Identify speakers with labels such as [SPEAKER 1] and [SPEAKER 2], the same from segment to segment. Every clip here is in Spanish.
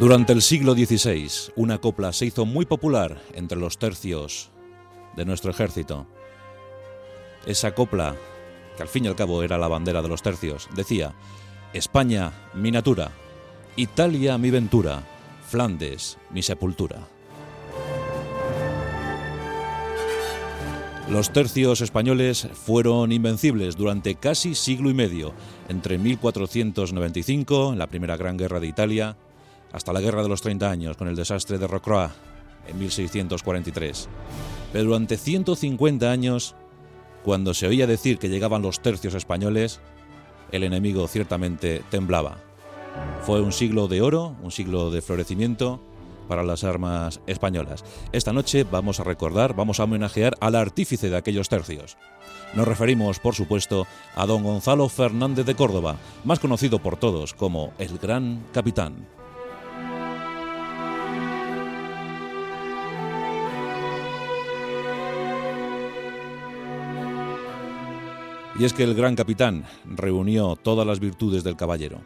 [SPEAKER 1] Durante el siglo XVI, una copla se hizo muy popular entre los tercios de nuestro ejército. Esa copla, que al fin y al cabo era la bandera de los tercios, decía, España, mi natura, Italia, mi ventura, Flandes, mi sepultura. Los tercios españoles fueron invencibles durante casi siglo y medio, entre 1495, en la Primera Gran Guerra de Italia, hasta la Guerra de los 30 Años, con el desastre de Rocroi en 1643. Pero durante 150 años, cuando se oía decir que llegaban los tercios españoles, el enemigo ciertamente temblaba. Fue un siglo de oro, un siglo de florecimiento para las armas españolas. Esta noche vamos a recordar, vamos a homenajear al artífice de aquellos tercios. Nos referimos, por supuesto, a don Gonzalo Fernández de Córdoba, más conocido por todos como el Gran Capitán. Y es que el gran capitán reunió todas las virtudes del caballero.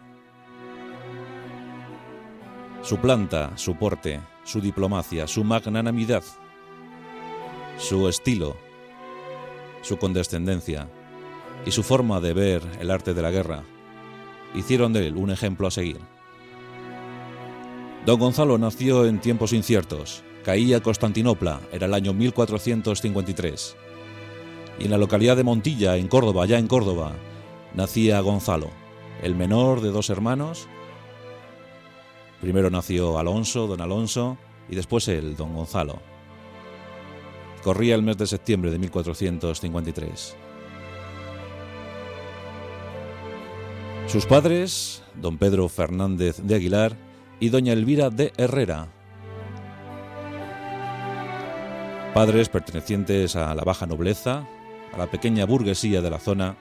[SPEAKER 1] Su planta, su porte, su diplomacia, su magnanimidad, su estilo, su condescendencia y su forma de ver el arte de la guerra hicieron de él un ejemplo a seguir. Don Gonzalo nació en tiempos inciertos. Caía Constantinopla, era el año 1453 y en la localidad de Montilla, en Córdoba, ya en Córdoba, nacía Gonzalo, el menor de dos hermanos. Primero nació Alonso, don Alonso, y después él, don Gonzalo. Corría el mes de septiembre de 1453. Sus padres, don Pedro Fernández de Aguilar y doña Elvira de Herrera, padres pertenecientes a la baja nobleza, a la pequeña burguesía de la zona,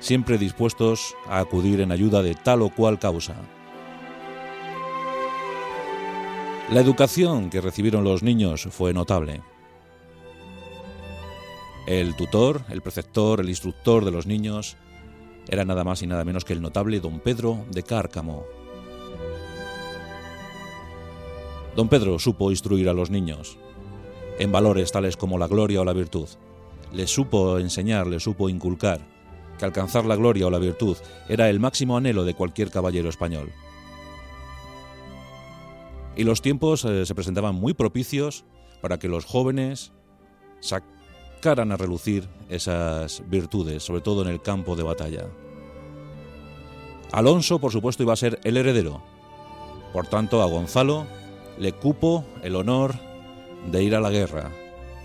[SPEAKER 1] siempre dispuestos a acudir en ayuda de tal o cual causa. La educación que recibieron los niños fue notable. El tutor, el preceptor, el instructor de los niños era nada más y nada menos que el notable don Pedro de Cárcamo. Don Pedro supo instruir a los niños en valores tales como la gloria o la virtud le supo enseñar, le supo inculcar que alcanzar la gloria o la virtud era el máximo anhelo de cualquier caballero español. Y los tiempos eh, se presentaban muy propicios para que los jóvenes sacaran a relucir esas virtudes, sobre todo en el campo de batalla. Alonso, por supuesto, iba a ser el heredero. Por tanto, a Gonzalo le cupo el honor de ir a la guerra,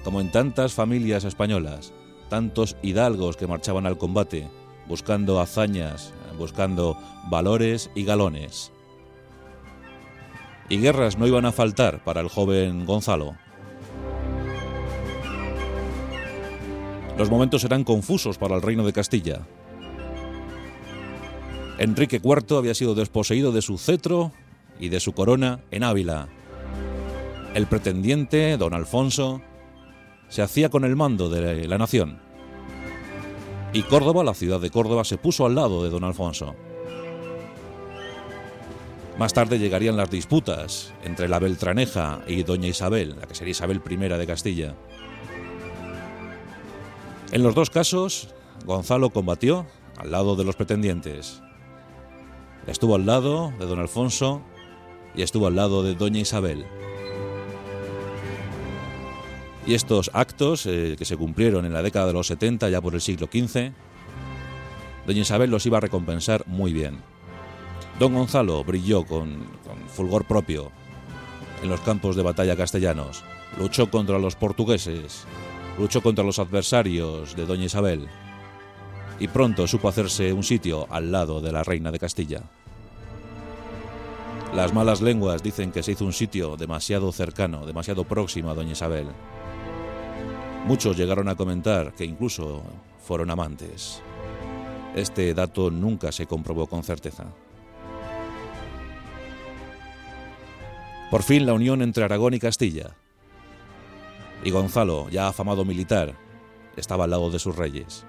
[SPEAKER 1] como en tantas familias españolas, tantos hidalgos que marchaban al combate, buscando hazañas, buscando valores y galones. Y guerras no iban a faltar para el joven Gonzalo. Los momentos eran confusos para el reino de Castilla. Enrique IV había sido desposeído de su cetro y de su corona en Ávila. El pretendiente, don Alfonso, se hacía con el mando de la nación. Y Córdoba, la ciudad de Córdoba, se puso al lado de don Alfonso. Más tarde llegarían las disputas entre la Beltraneja y doña Isabel, la que sería Isabel I de Castilla. En los dos casos, Gonzalo combatió al lado de los pretendientes. Estuvo al lado de don Alfonso y estuvo al lado de doña Isabel. Y estos actos, eh, que se cumplieron en la década de los 70, ya por el siglo XV, doña Isabel los iba a recompensar muy bien. Don Gonzalo brilló con, con fulgor propio en los campos de batalla castellanos, luchó contra los portugueses, luchó contra los adversarios de doña Isabel y pronto supo hacerse un sitio al lado de la reina de Castilla. Las malas lenguas dicen que se hizo un sitio demasiado cercano, demasiado próximo a doña Isabel. Muchos llegaron a comentar que incluso fueron amantes. Este dato nunca se comprobó con certeza. Por fin la unión entre Aragón y Castilla. Y Gonzalo, ya afamado militar, estaba al lado de sus reyes,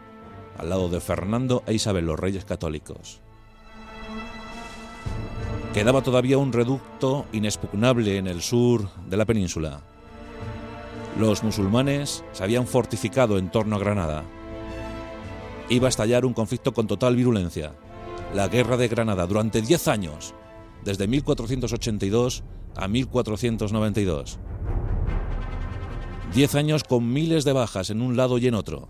[SPEAKER 1] al lado de Fernando e Isabel, los reyes católicos. Quedaba todavía un reducto inexpugnable en el sur de la península. Los musulmanes se habían fortificado en torno a Granada. Iba a estallar un conflicto con total virulencia, la Guerra de Granada, durante 10 años, desde 1482 a 1492. Diez años con miles de bajas en un lado y en otro.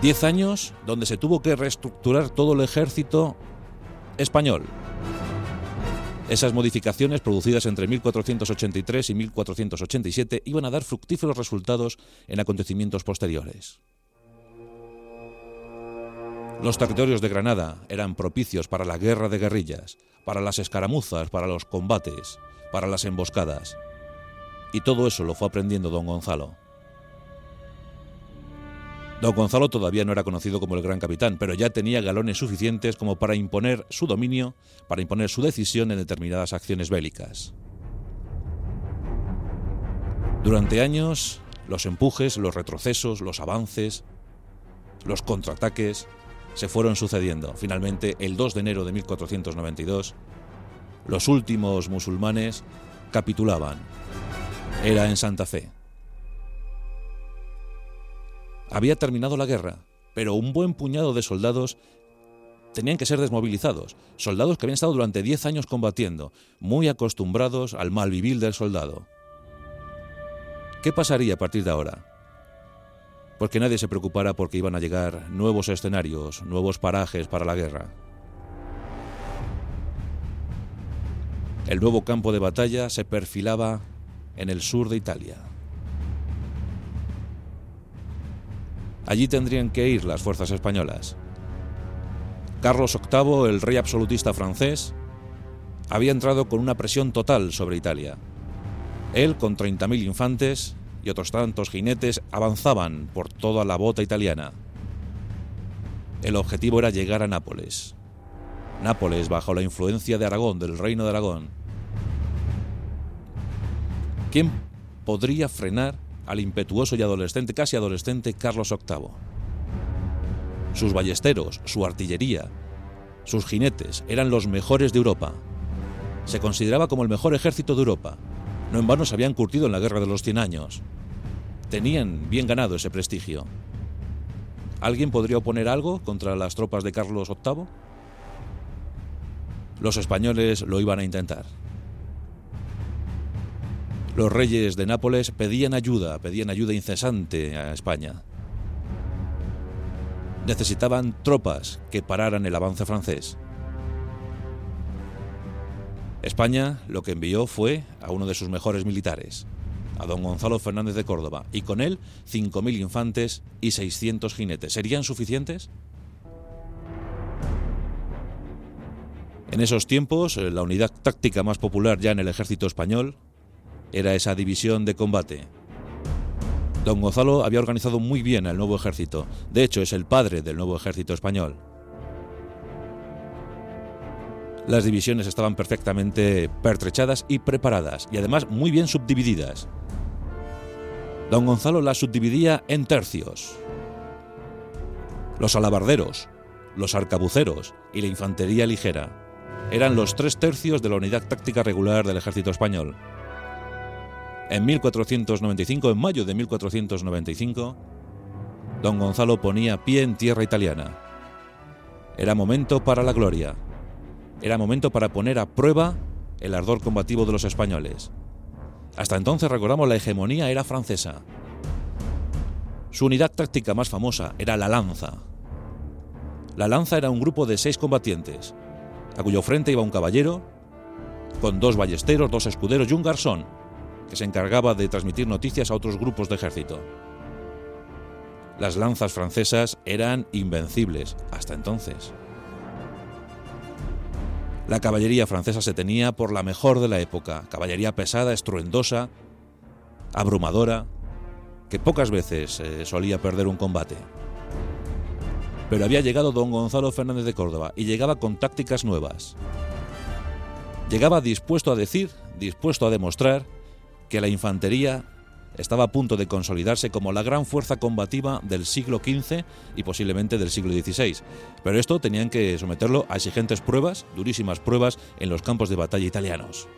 [SPEAKER 1] Diez años donde se tuvo que reestructurar todo el ejército español. Esas modificaciones producidas entre 1483 y 1487 iban a dar fructíferos resultados en acontecimientos posteriores. Los territorios de Granada eran propicios para la guerra de guerrillas, para las escaramuzas, para los combates, para las emboscadas. Y todo eso lo fue aprendiendo don Gonzalo. Don Gonzalo todavía no era conocido como el gran capitán, pero ya tenía galones suficientes como para imponer su dominio, para imponer su decisión en determinadas acciones bélicas. Durante años, los empujes, los retrocesos, los avances, los contraataques se fueron sucediendo. Finalmente, el 2 de enero de 1492, los últimos musulmanes capitulaban. Era en Santa Fe. Había terminado la guerra, pero un buen puñado de soldados tenían que ser desmovilizados, soldados que habían estado durante 10 años combatiendo, muy acostumbrados al malvivir del soldado. ¿Qué pasaría a partir de ahora? porque nadie se preocupara porque iban a llegar nuevos escenarios, nuevos parajes para la guerra. El nuevo campo de batalla se perfilaba en el sur de Italia. Allí tendrían que ir las fuerzas españolas. Carlos VIII, el rey absolutista francés, había entrado con una presión total sobre Italia. Él, con 30.000 infantes, y otros tantos jinetes avanzaban por toda la bota italiana. El objetivo era llegar a Nápoles. Nápoles bajo la influencia de Aragón, del reino de Aragón. ¿Quién podría frenar al impetuoso y adolescente, casi adolescente, Carlos VIII? Sus ballesteros, su artillería, sus jinetes eran los mejores de Europa. Se consideraba como el mejor ejército de Europa. No en vano se habían curtido en la Guerra de los Cien Años. Tenían bien ganado ese prestigio. ¿Alguien podría oponer algo contra las tropas de Carlos VIII? Los españoles lo iban a intentar. Los reyes de Nápoles pedían ayuda, pedían ayuda incesante a España. Necesitaban tropas que pararan el avance francés. España lo que envió fue a uno de sus mejores militares, a don Gonzalo Fernández de Córdoba, y con él 5.000 infantes y 600 jinetes. ¿Serían suficientes? En esos tiempos, eh, la unidad táctica más popular ya en el ejército español era esa división de combate. Don Gonzalo había organizado muy bien al nuevo ejército, de hecho es el padre del nuevo ejército español. Las divisiones estaban perfectamente pertrechadas y preparadas, y además muy bien subdivididas. Don Gonzalo las subdividía en tercios. Los alabarderos, los arcabuceros y la infantería ligera eran los tres tercios de la unidad táctica regular del ejército español. En 1495, en mayo de 1495, don Gonzalo ponía pie en tierra italiana. Era momento para la gloria. Era momento para poner a prueba el ardor combativo de los españoles. Hasta entonces, recordamos, la hegemonía era francesa. Su unidad táctica más famosa era la lanza. La lanza era un grupo de seis combatientes, a cuyo frente iba un caballero, con dos ballesteros, dos escuderos y un garzón, que se encargaba de transmitir noticias a otros grupos de ejército. Las lanzas francesas eran invencibles hasta entonces. La caballería francesa se tenía por la mejor de la época, caballería pesada, estruendosa, abrumadora, que pocas veces eh, solía perder un combate. Pero había llegado don Gonzalo Fernández de Córdoba y llegaba con tácticas nuevas. Llegaba dispuesto a decir, dispuesto a demostrar que la infantería estaba a punto de consolidarse como la gran fuerza combativa del siglo XV y posiblemente del siglo XVI. Pero esto tenían que someterlo a exigentes pruebas, durísimas pruebas, en los campos de batalla italianos.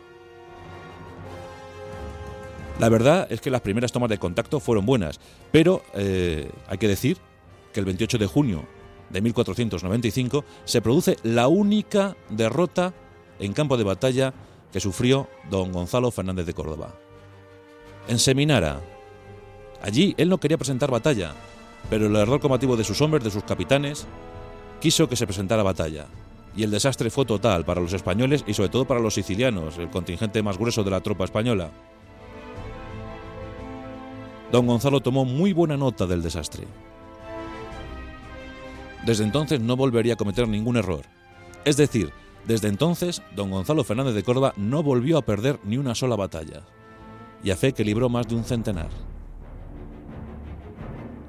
[SPEAKER 1] La verdad es que las primeras tomas de contacto fueron buenas, pero eh, hay que decir que el 28 de junio de 1495 se produce la única derrota en campo de batalla que sufrió don Gonzalo Fernández de Córdoba. En Seminara. Allí él no quería presentar batalla, pero el error combativo de sus hombres, de sus capitanes, quiso que se presentara batalla. Y el desastre fue total para los españoles y sobre todo para los sicilianos, el contingente más grueso de la tropa española. Don Gonzalo tomó muy buena nota del desastre. Desde entonces no volvería a cometer ningún error. Es decir, desde entonces, don Gonzalo Fernández de Córdoba no volvió a perder ni una sola batalla, y a fe que libró más de un centenar.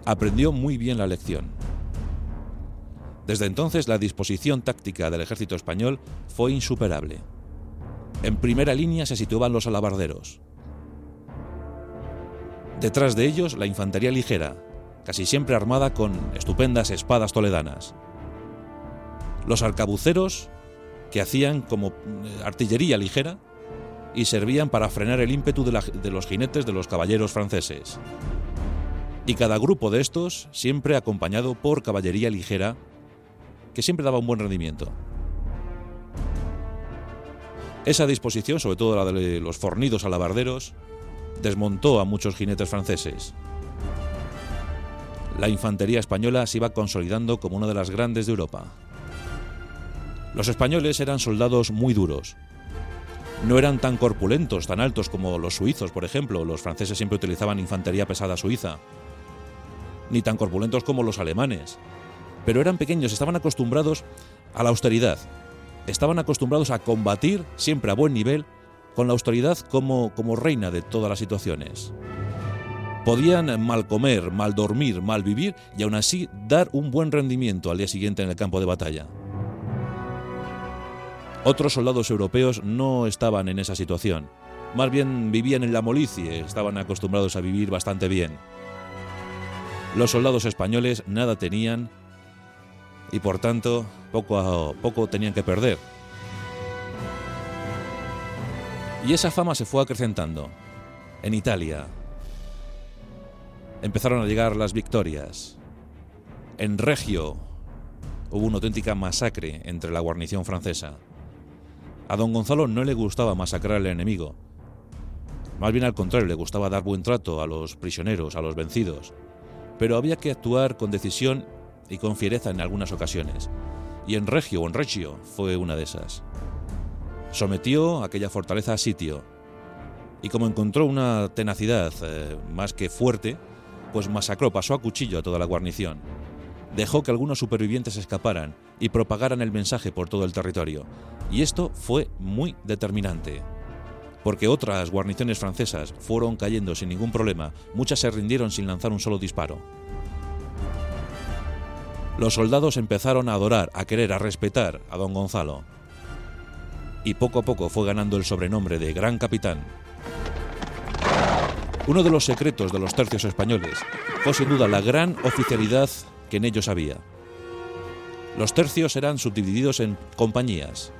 [SPEAKER 1] Aprendió muy bien la lección. Desde entonces la disposición táctica del ejército español fue insuperable. En primera línea se situaban los alabarderos, Detrás de ellos la infantería ligera, casi siempre armada con estupendas espadas toledanas. Los arcabuceros, que hacían como eh, artillería ligera y servían para frenar el ímpetu de, los jinetes de los caballeros franceses. Y cada grupo de estos siempre acompañado por caballería ligera, que siempre daba un buen rendimiento. Esa disposición, sobre todo la de los fornidos alabarderos, desmontó a muchos jinetes franceses. La infantería española se iba consolidando como una de las grandes de Europa. Los españoles eran soldados muy duros. No eran tan corpulentos, tan altos como los suizos, por ejemplo. Los franceses siempre utilizaban infantería pesada suiza. Ni tan corpulentos como los alemanes. Pero eran pequeños, estaban acostumbrados a la austeridad. Estaban acostumbrados a combatir siempre a buen nivel con la austeridad como, como reina de todas las situaciones. Podían mal comer, mal dormir, mal vivir y aún así dar un buen rendimiento al día siguiente en el campo de batalla. Otros soldados europeos no estaban en esa situación. Más bien vivían en la molicie, estaban acostumbrados a vivir bastante bien. Los soldados españoles nada tenían y por tanto poco a poco tenían que perder. Y esa fama se fue acrecentando. En Italia empezaron a llegar las victorias. En Regio hubo una auténtica masacre entre la guarnición francesa. A don Gonzalo no le gustaba masacrar al enemigo. Más bien al contrario, le gustaba dar buen trato a los prisioneros, a los vencidos. Pero había que actuar con decisión y con fiereza en algunas ocasiones. Y en Regio o en Reggio fue una de esas sometió aquella fortaleza a sitio. Y como encontró una tenacidad eh, más que fuerte, pues masacró, pasó a cuchillo a toda la guarnición. Dejó que algunos supervivientes escaparan y propagaran el mensaje por todo el territorio. Y esto fue muy determinante. Porque otras guarniciones francesas fueron cayendo sin ningún problema, muchas se rindieron sin lanzar un solo disparo. Los soldados empezaron a adorar, a querer, a respetar a don Gonzalo y poco a poco fue ganando el sobrenombre de Gran Capitán. Uno de los secretos de los tercios españoles fue sin duda la gran oficialidad que en ellos había. Los tercios eran subdivididos en compañías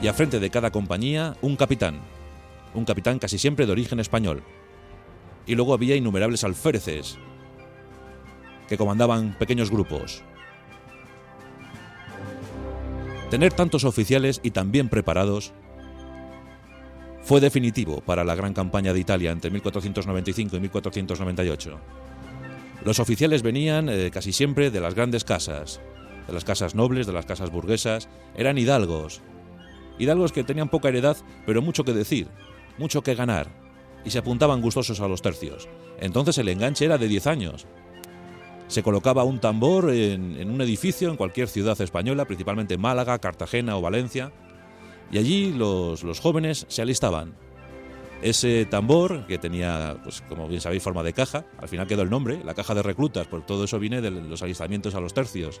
[SPEAKER 1] y a frente de cada compañía un capitán, un capitán casi siempre de origen español. Y luego había innumerables alféreces que comandaban pequeños grupos. Tener tantos oficiales y tan bien preparados fue definitivo para la gran campaña de Italia entre 1495 y 1498. Los oficiales venían eh, casi siempre de las grandes casas, de las casas nobles, de las casas burguesas, eran hidalgos. Hidalgos que tenían poca heredad, pero mucho que decir, mucho que ganar, y se apuntaban gustosos a los tercios. Entonces el enganche era de 10 años, se colocaba un tambor en, un edificio en cualquier ciudad española, principalmente Málaga, Cartagena o Valencia, y allí los, jóvenes se alistaban. Ese tambor, que tenía, pues, como bien sabéis, forma de caja, al final quedó el nombre, la caja de reclutas, porque todo eso viene de los alistamientos a los tercios.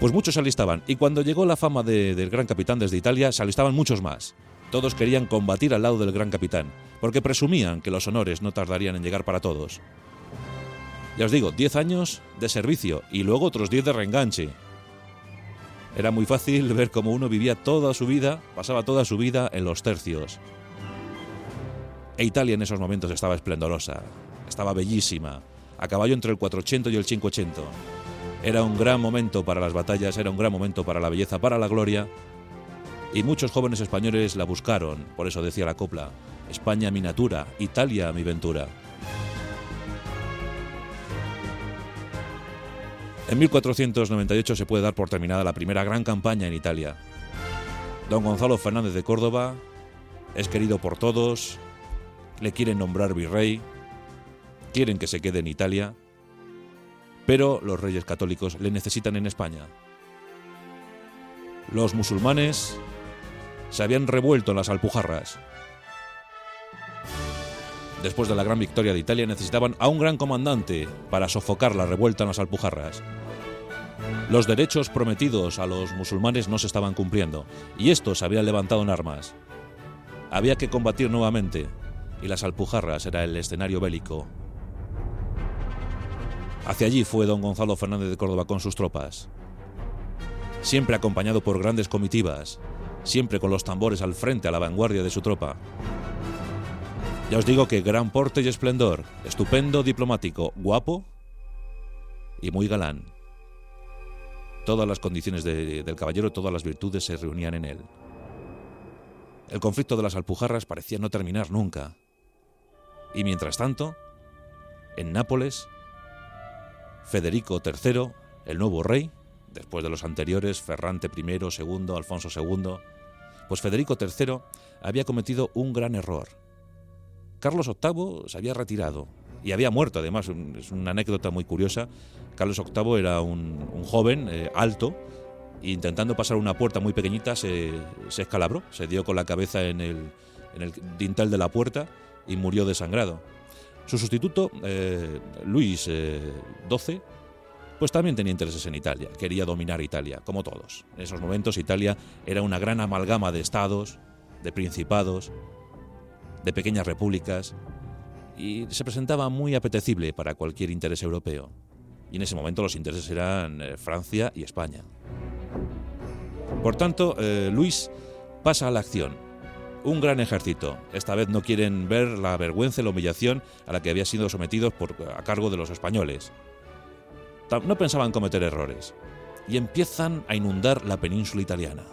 [SPEAKER 1] Pues muchos se alistaban, y cuando llegó la fama del gran capitán desde Italia, se alistaban muchos más. Todos querían combatir al lado del gran capitán, porque presumían que los honores no tardarían en llegar para todos. Ya os digo, 10 años de servicio y luego otros 10 de reenganche. Era muy fácil ver cómo uno vivía toda su vida, pasaba toda su vida en los tercios. E Italia en esos momentos estaba esplendorosa, estaba bellísima, a caballo entre el 480 y el 580. Era un gran momento para las batallas, era un gran momento para la belleza, para la gloria, y muchos jóvenes españoles la buscaron, por eso decía la copla, España mi natura, Italia mi ventura. En 1498 se puede dar por terminada la primera gran campaña en Italia. Don Gonzalo Fernández de Córdoba es querido por todos, le quieren nombrar virrey, quieren que se quede en Italia, pero los reyes católicos le necesitan en España. Los musulmanes se habían revuelto en las Alpujarras. Después de la gran victoria de Italia necesitaban a un gran comandante para sofocar la revuelta en las Alpujarras. Los derechos prometidos a los musulmanes no se estaban cumpliendo y estos habían levantado en armas. Había que combatir nuevamente y las Alpujarras era el escenario bélico. Hacia allí fue don Gonzalo Fernández de Córdoba con sus tropas, siempre acompañado por grandes comitivas, siempre con los tambores al frente a la vanguardia de su tropa. Ya os digo que gran porte y esplendor, estupendo diplomático, guapo y muy galán. Todas las condiciones del caballero, todas las virtudes se reunían en él. El conflicto de las Alpujarras parecía no terminar nunca. Y mientras tanto, en Nápoles, Federico III, el nuevo rey, después de los anteriores, Ferrante I, II, Alfonso II, pues Federico III había cometido un gran error. Carlos VIII se había retirado y había muerto, además, es una anécdota muy curiosa. Carlos VIII era un, joven eh, alto e intentando pasar una puerta muy pequeñita se, escalabró, se dio con la cabeza en el, dintel de la puerta y murió desangrado. Su sustituto, eh, Luis XII, eh, pues también tenía intereses en Italia, quería dominar Italia, como todos. En esos momentos Italia era una gran amalgama de estados, de principados, de pequeñas repúblicas, y se presentaba muy apetecible para cualquier interés europeo. Y en ese momento los intereses eran eh, Francia y España. Por tanto, Luis pasa a la acción. Un gran ejército. Esta vez no quieren ver la vergüenza y la humillación a la que había sido sometidos por, a cargo de los españoles no pensaban cometer errores y empiezan a inundar la península italiana.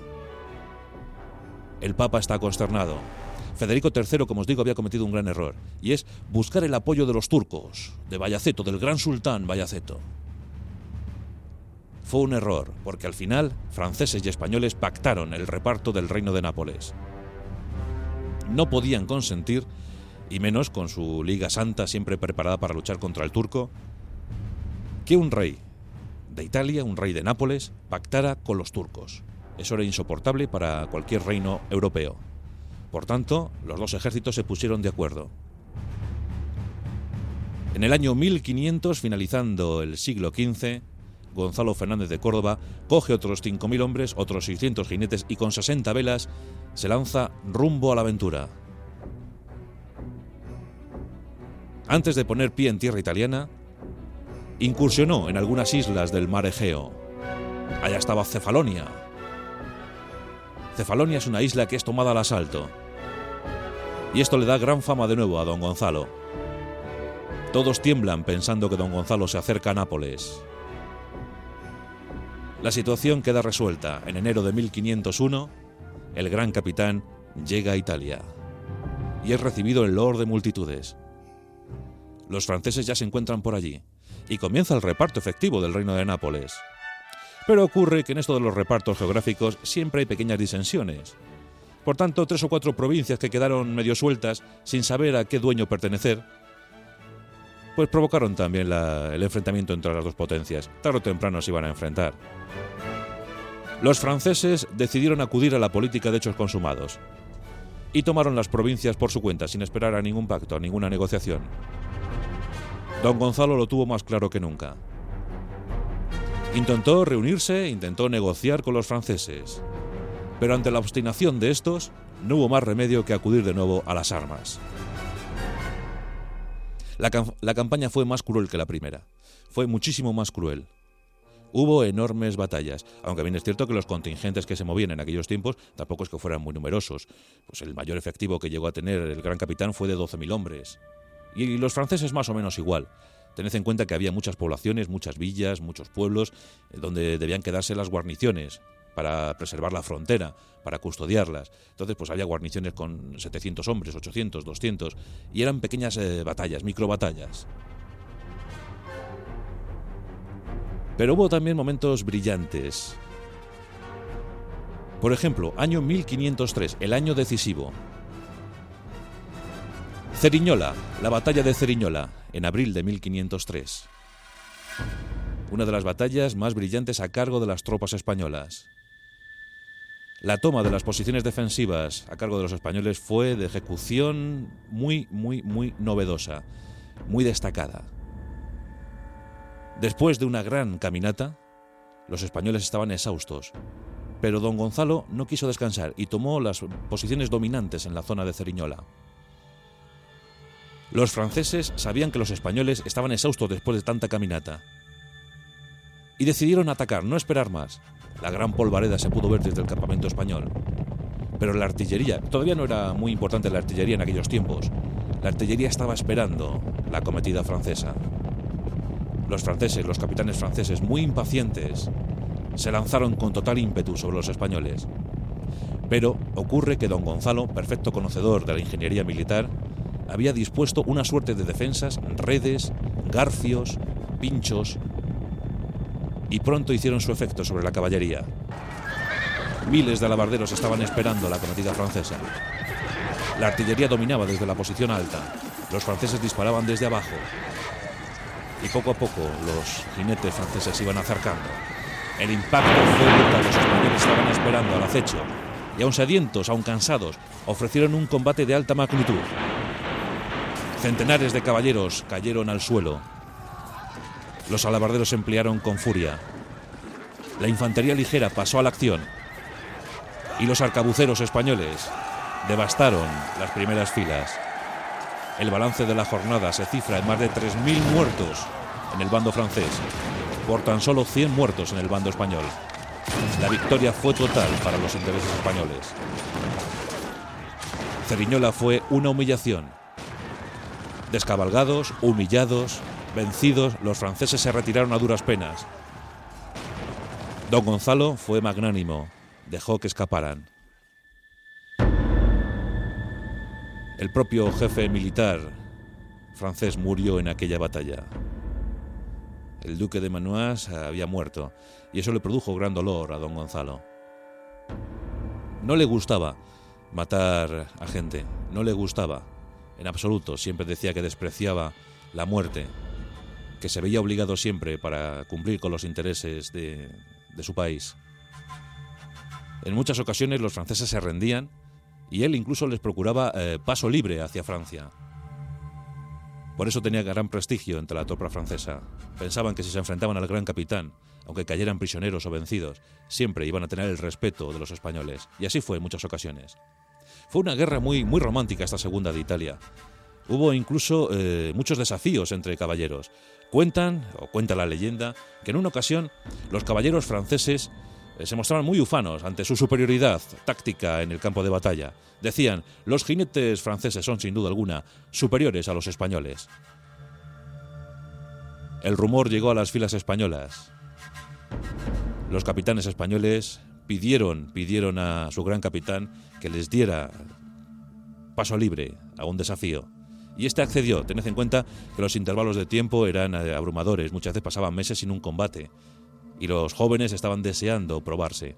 [SPEAKER 1] El Papa está consternado. Federico III, como os digo, había cometido un gran error, y es buscar el apoyo de los turcos, de Bayaceto, del gran sultán Bayaceto. Fue un error, porque al final franceses y españoles pactaron el reparto del reino de Nápoles. No podían consentir, y menos con su Liga Santa siempre preparada para luchar contra el turco, que un rey de Italia, un rey de Nápoles, pactara con los turcos. Eso era insoportable para cualquier reino europeo. Por tanto, los dos ejércitos se pusieron de acuerdo. En el año 1500, finalizando el siglo XV, Gonzalo Fernández de Córdoba coge otros 5.000 hombres, otros 600 jinetes y con 60 velas se lanza rumbo a la aventura. Antes de poner pie en tierra italiana, incursionó en algunas islas del mar Egeo. Allá estaba Cefalonia. Cefalonia es una isla que es tomada al asalto. Y esto le da gran fama de nuevo a don Gonzalo. Todos tiemblan pensando que don Gonzalo se acerca a Nápoles. La situación queda resuelta. En enero de 1501, el gran capitán llega a Italia y es recibido en loor de multitudes. Los franceses ya se encuentran por allí y comienza el reparto efectivo del reino de Nápoles. Pero ocurre que en esto de los repartos geográficos siempre hay pequeñas disensiones. Por tanto, tres o cuatro provincias que quedaron medio sueltas, sin saber a qué dueño pertenecer, pues provocaron también el enfrentamiento entre las dos potencias. Tarde o temprano se iban a enfrentar. Los franceses decidieron acudir a la política de hechos consumados y tomaron las provincias por su cuenta sin esperar a ningún pacto, ninguna negociación. Don Gonzalo lo tuvo más claro que nunca. Intentó reunirse, intentó negociar con los franceses. Pero ante la obstinación de estos, no hubo más remedio que acudir de nuevo a las armas. La, campaña fue más cruel que la primera. Fue muchísimo más cruel. Hubo enormes batallas, aunque bien es cierto que los contingentes que se movían en aquellos tiempos tampoco es que fueran muy numerosos. Pues el mayor efectivo que llegó a tener el gran capitán fue de 12.000 hombres. Y los franceses más o menos igual. Tened en cuenta que había muchas poblaciones, muchas villas, muchos pueblos, eh, donde debían quedarse las guarniciones para preservar la frontera, para custodiarlas. Entonces, pues había guarniciones con 700 hombres, 800, 200, y eran pequeñas eh, batallas, micro batallas. Pero hubo también momentos brillantes. Por ejemplo, año 1503, el año decisivo. Ceriñola, la batalla de Ceriñola, en abril de 1503. Una de las batallas más brillantes a cargo de las tropas españolas. La toma de las posiciones defensivas a cargo de los españoles fue de ejecución muy, muy, muy novedosa, muy destacada. Después de una gran caminata, los españoles estaban exhaustos, pero don Gonzalo no quiso descansar y tomó las posiciones dominantes en la zona de Ceriñola. Los franceses sabían que los españoles estaban exhaustos después de tanta caminata y decidieron atacar, no esperar más. La gran polvareda se pudo ver desde el campamento español. Pero la artillería, todavía no era muy importante la artillería en aquellos tiempos. La artillería estaba esperando la cometida francesa. Los franceses, los capitanes franceses, muy impacientes, se lanzaron con total ímpetu sobre los españoles. Pero ocurre que don Gonzalo, perfecto conocedor de la ingeniería militar, había dispuesto una suerte de defensas, redes, garfios, pinchos, y pronto hicieron su efecto sobre la caballería. Miles de alabarderos estaban esperando la cometida francesa. La artillería dominaba desde la posición alta. Los franceses disparaban desde abajo y poco a poco los jinetes franceses iban acercando. El impacto fue brutal, los españoles estaban esperando al acecho y aun sedientos, aun cansados, ofrecieron un combate de alta magnitud. Centenares de caballeros cayeron al suelo. Los alabarderos emplearon con furia. La infantería ligera pasó a la acción y los arcabuceros españoles devastaron las primeras filas. El balance de la jornada se cifra en más de 3.000 muertos en el bando francés, por tan solo 100 muertos en el bando español. La victoria fue total para los intereses españoles. Ceriñola fue una humillación. Descabalgados, humillados, vencidos, los franceses se retiraron a duras penas. Don Gonzalo fue magnánimo, dejó que escaparan. El propio jefe militar francés murió en aquella batalla. El duque de Manuas había muerto y eso le produjo gran dolor a don Gonzalo. No le gustaba matar a gente, no le gustaba, en absoluto, siempre decía que despreciaba la muerte, que se veía obligado siempre para cumplir con los intereses de, su país. En muchas ocasiones los franceses se rendían y él incluso les procuraba eh, paso libre hacia Francia. Por eso tenía gran prestigio entre la tropa francesa. Pensaban que si se enfrentaban al gran capitán, aunque cayeran prisioneros o vencidos, siempre iban a tener el respeto de los españoles. Y así fue en muchas ocasiones. Fue una guerra muy, muy romántica esta segunda de Italia. Hubo incluso eh, muchos desafíos entre caballeros. Cuentan, o cuenta la leyenda, que en una ocasión los caballeros franceses eh, se mostraban muy ufanos ante su superioridad táctica en el campo de batalla. Decían, los jinetes franceses son sin duda alguna superiores a los españoles. El rumor llegó a las filas españolas. Los capitanes españoles pidieron, pidieron a su gran capitán que les diera paso libre a un desafío. Y este accedió. Tened en cuenta que los intervalos de tiempo eran eh, abrumadores, muchas veces pasaban meses sin un combate y los jóvenes estaban deseando probarse.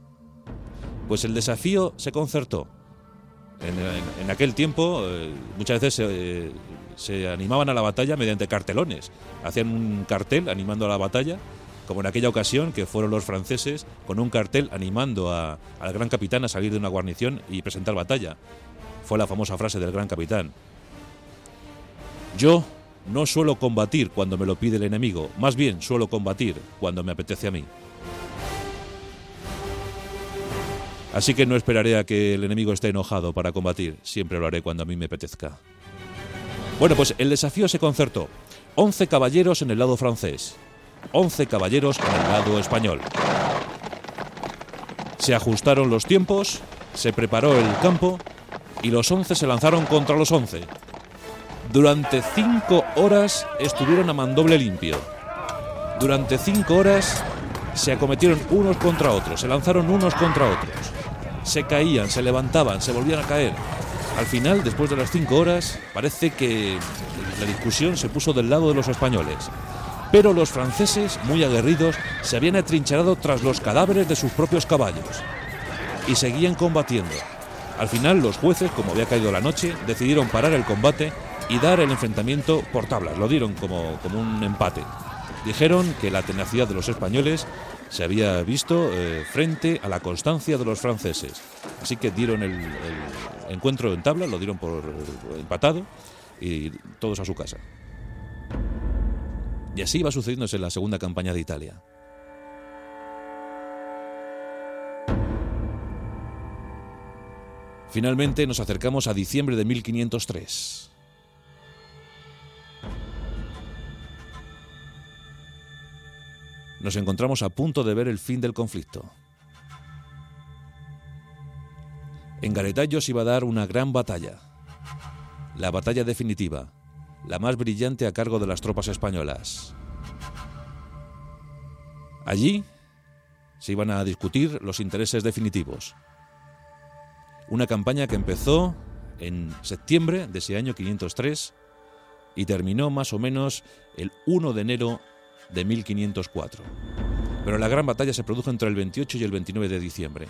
[SPEAKER 1] Pues el desafío se concertó. En, aquel tiempo eh, muchas veces eh, se animaban a la batalla mediante cartelones. Hacían un cartel animando a la batalla, como en aquella ocasión que fueron los franceses con un cartel animando al gran capitán a salir de una guarnición y presentar batalla. Fue la famosa frase del gran capitán. Yo no suelo combatir cuando me lo pide el enemigo, más bien suelo combatir cuando me apetece a mí. Así que no esperaré a que el enemigo esté enojado para combatir, siempre lo haré cuando a mí me apetezca. Bueno, pues el desafío se concertó. 11 caballeros en el lado francés, 11 caballeros en el lado español. Se ajustaron los tiempos, se preparó el campo y los 11 se lanzaron contra los 11. Durante 5 horas estuvieron a mandoble limpio. Durante 5 horas se acometieron unos contra otros, se lanzaron unos contra otros. Se caían, se levantaban, se volvían a caer. Al final, después de las cinco horas, parece que la discusión se puso del lado de los españoles. Pero los franceses, muy aguerridos, se habían atrincherado tras los cadáveres de sus propios caballos y seguían combatiendo. Al final, los jueces, como había caído la noche, decidieron parar el combate y dar el enfrentamiento por tablas. Lo dieron como, como un empate. Dijeron que la tenacidad de los españoles se había visto eh, frente a la constancia de los franceses. Así que dieron el, encuentro en tabla, lo dieron por empatado y todos a su casa. Y así iba sucediéndose en la segunda campaña de Italia. Finalmente nos acercamos a diciembre de 1503. Nos encontramos a punto de ver el fin del conflicto. En Garetallo se iba a dar una gran batalla, la batalla definitiva, la más brillante a cargo de las tropas españolas. Allí se iban a discutir los intereses definitivos. Una campaña que empezó en septiembre de ese año 503 y terminó más o menos el 1 de enero de 1504. Pero la gran batalla se produjo entre el 28 y el 29 de diciembre.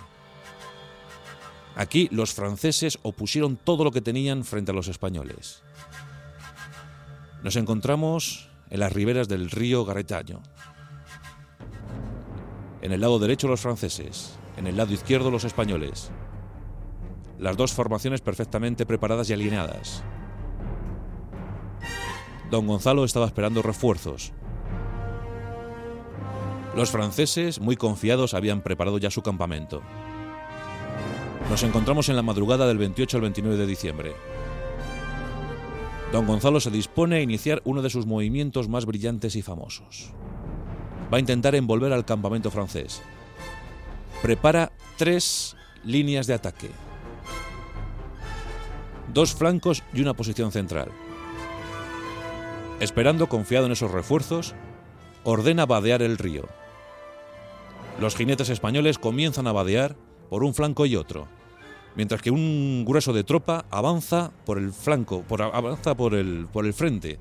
[SPEAKER 1] Aquí los franceses opusieron todo lo que tenían frente a los españoles. Nos encontramos en las riberas del río Garretaño. En el lado derecho los franceses, en el lado izquierdo los españoles. Las dos formaciones perfectamente preparadas y alineadas. Don Gonzalo estaba esperando refuerzos, los franceses, muy confiados, habían preparado ya su campamento. Nos encontramos en la madrugada del 28 al 29 de diciembre. Don Gonzalo se dispone a iniciar uno de sus movimientos más brillantes y famosos. Va a intentar envolver al campamento francés. Prepara tres líneas de ataque. Dos flancos y una posición central. Esperando, confiado en esos refuerzos, ordena vadear el río. Los jinetes españoles comienzan a vadear por un flanco y otro, mientras que un grueso de tropa avanza por el flanco, por, avanza por el, por el frente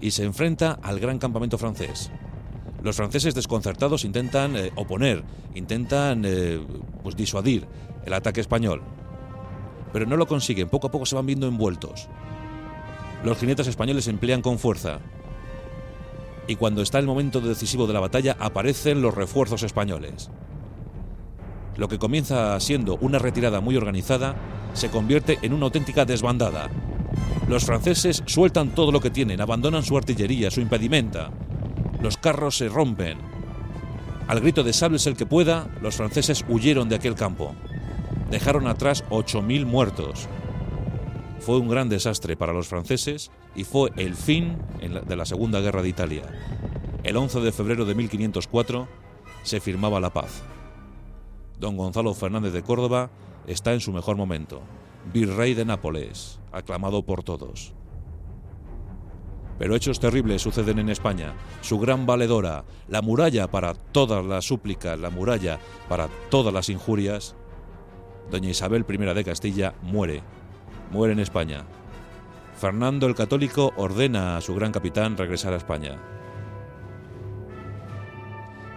[SPEAKER 1] y se enfrenta al gran campamento francés. Los franceses desconcertados intentan eh, oponer, intentan eh, pues disuadir el ataque español, pero no lo consiguen, poco a poco se van viendo envueltos. Los jinetes españoles emplean con fuerza, y cuando está el momento decisivo de la batalla aparecen los refuerzos españoles. Lo que comienza siendo una retirada muy organizada se convierte en una auténtica desbandada. Los franceses sueltan todo lo que tienen, abandonan su artillería, su impedimenta. Los carros se rompen. Al grito de sables el que pueda, los franceses huyeron de aquel campo. Dejaron atrás 8.000 muertos. Fue un gran desastre para los franceses y fue el fin de la Segunda Guerra de Italia. El 11 de febrero de 1504 se firmaba la paz. Don Gonzalo Fernández de Córdoba está en su mejor momento, virrey de Nápoles, aclamado por todos. Pero hechos terribles suceden en España. Su gran valedora, la muralla para todas las súplicas, la muralla para todas las injurias, doña Isabel I de Castilla muere, muere en España, Fernando el Católico ordena a su gran capitán regresar a España.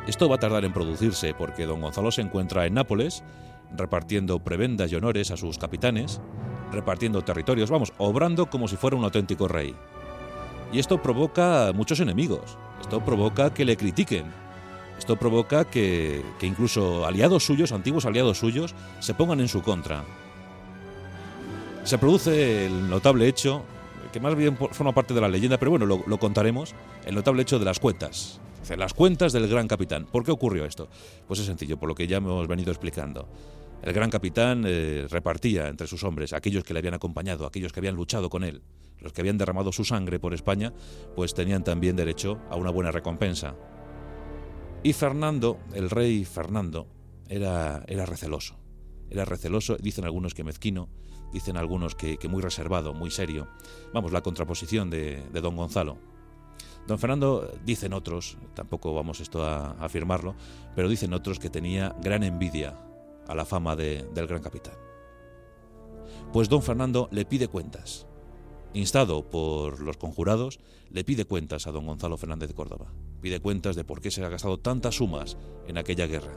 [SPEAKER 1] Esto va a tardar en producirse porque don Gonzalo se encuentra en Nápoles repartiendo prebendas y honores a sus capitanes, repartiendo territorios, vamos, obrando como si fuera un auténtico rey. Y esto provoca muchos enemigos, esto provoca que le critiquen, esto provoca que, que incluso aliados suyos, antiguos aliados suyos, se pongan en su contra se produce el notable hecho, que más bien forma parte de la leyenda, pero bueno, lo, contaremos, el notable hecho de las cuentas. Las cuentas del gran capitán. ¿Por qué ocurrió esto? Pues es sencillo, por lo que ya hemos venido explicando. El gran capitán eh, repartía entre sus hombres, aquellos que le habían acompañado, aquellos que habían luchado con él, los que habían derramado su sangre por España, pues tenían también derecho a una buena recompensa. Y Fernando, el rey Fernando, era, era receloso. Era receloso, dicen algunos que mezquino, dicen algunos que, muy reservado, muy serio. Vamos, la contraposición de, don Gonzalo. Don Fernando, dicen otros, tampoco vamos esto a, afirmarlo, pero dicen otros que tenía gran envidia a la fama del gran capitán. Pues don Fernando le pide cuentas. Instado por los conjurados, le pide cuentas a don Gonzalo Fernández de Córdoba. Pide cuentas de por qué se ha gastado tantas sumas en aquella guerra.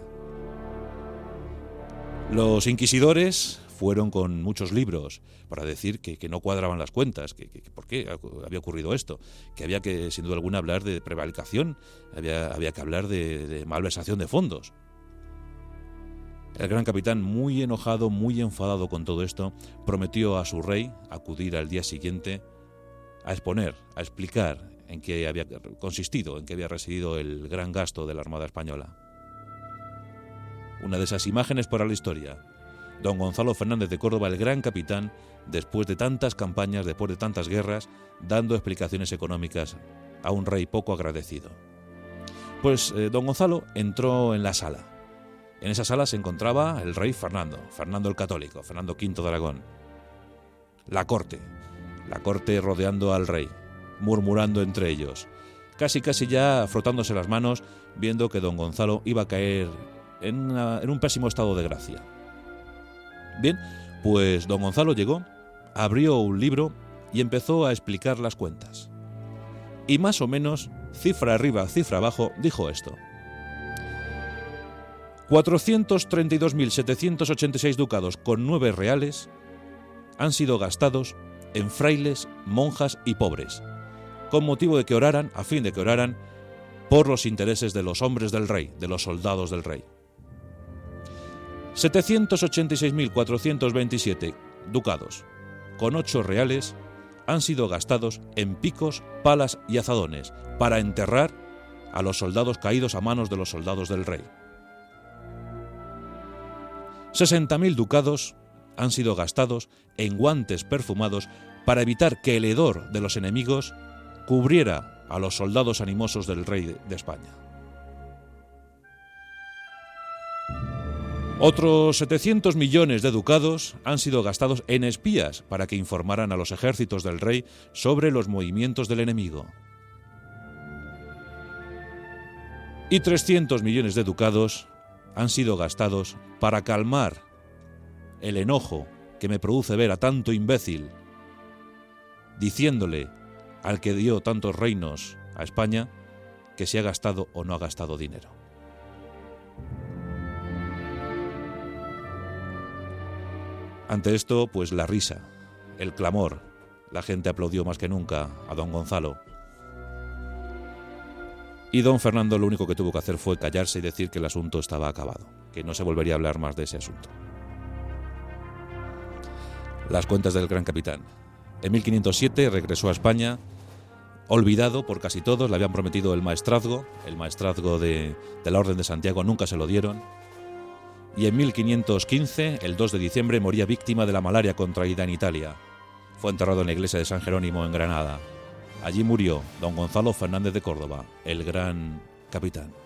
[SPEAKER 1] Los inquisidores fueron con muchos libros para decir que, no cuadraban las cuentas, que, por qué había ocurrido esto, que había que, sin duda alguna, hablar de prevaricación, había, había que hablar de, de malversación de fondos. El gran capitán, muy enojado, muy enfadado con todo esto, prometió a su rey acudir al día siguiente a exponer, a explicar en qué había consistido, en qué había residido el gran gasto de la Armada Española. Una de esas imágenes para la historia, don Gonzalo Fernández de Córdoba, el gran capitán, después de tantas campañas, después de tantas guerras, dando explicaciones económicas a un rey poco agradecido. Pues eh, don Gonzalo entró en la sala. En esa sala se encontraba el rey Fernando, Fernando el Católico, Fernando V de Aragón. La corte, la corte rodeando al rey, murmurando entre ellos, casi casi ya frotándose las manos, viendo que don Gonzalo iba a caer en, en un pésimo estado de gracia. Bien, pues don Gonzalo llegó, abrió un libro y empezó a explicar las cuentas. Y más o menos, cifra arriba, cifra abajo, dijo esto. 432.786 ducados con nueve reales han sido gastados en frailes, monjas y pobres, con motivo de que oraran, a fin de que oraran, por los intereses de los hombres del rey, de los soldados del rey. 786.427 ducados, con ocho reales, han sido gastados en picos, palas y azadones para enterrar a los soldados caídos a manos de los soldados del rey. 60.000 ducados han sido gastados en guantes perfumados para evitar que el hedor de los enemigos cubriera a los soldados animosos del rey de España. Otros 700 millones de ducados han sido gastados en espías para que informaran a los ejércitos del rey sobre los movimientos del enemigo. Y 300 millones de ducados han sido gastados para calmar el enojo que me produce ver a tanto imbécil diciéndole al que dio tantos reinos a España que si ha gastado o no ha gastado dinero. Ante esto, pues la risa, el clamor, la gente aplaudió más que nunca a don Gonzalo. Y don Fernando lo único que tuvo que hacer fue callarse y decir que el asunto estaba acabado, que no se volvería a hablar más de ese asunto. Las cuentas del gran capitán. En 1507 regresó a España, olvidado por casi todos, le habían prometido el maestrazgo, el maestrazgo de, de la Orden de Santiago nunca se lo dieron, y en 1515, el 2 de diciembre, moría víctima de la malaria contraída en Italia. Fue enterrado en la iglesia de San Jerónimo en Granada. Allí murió don Gonzalo Fernández de Córdoba, el gran capitán.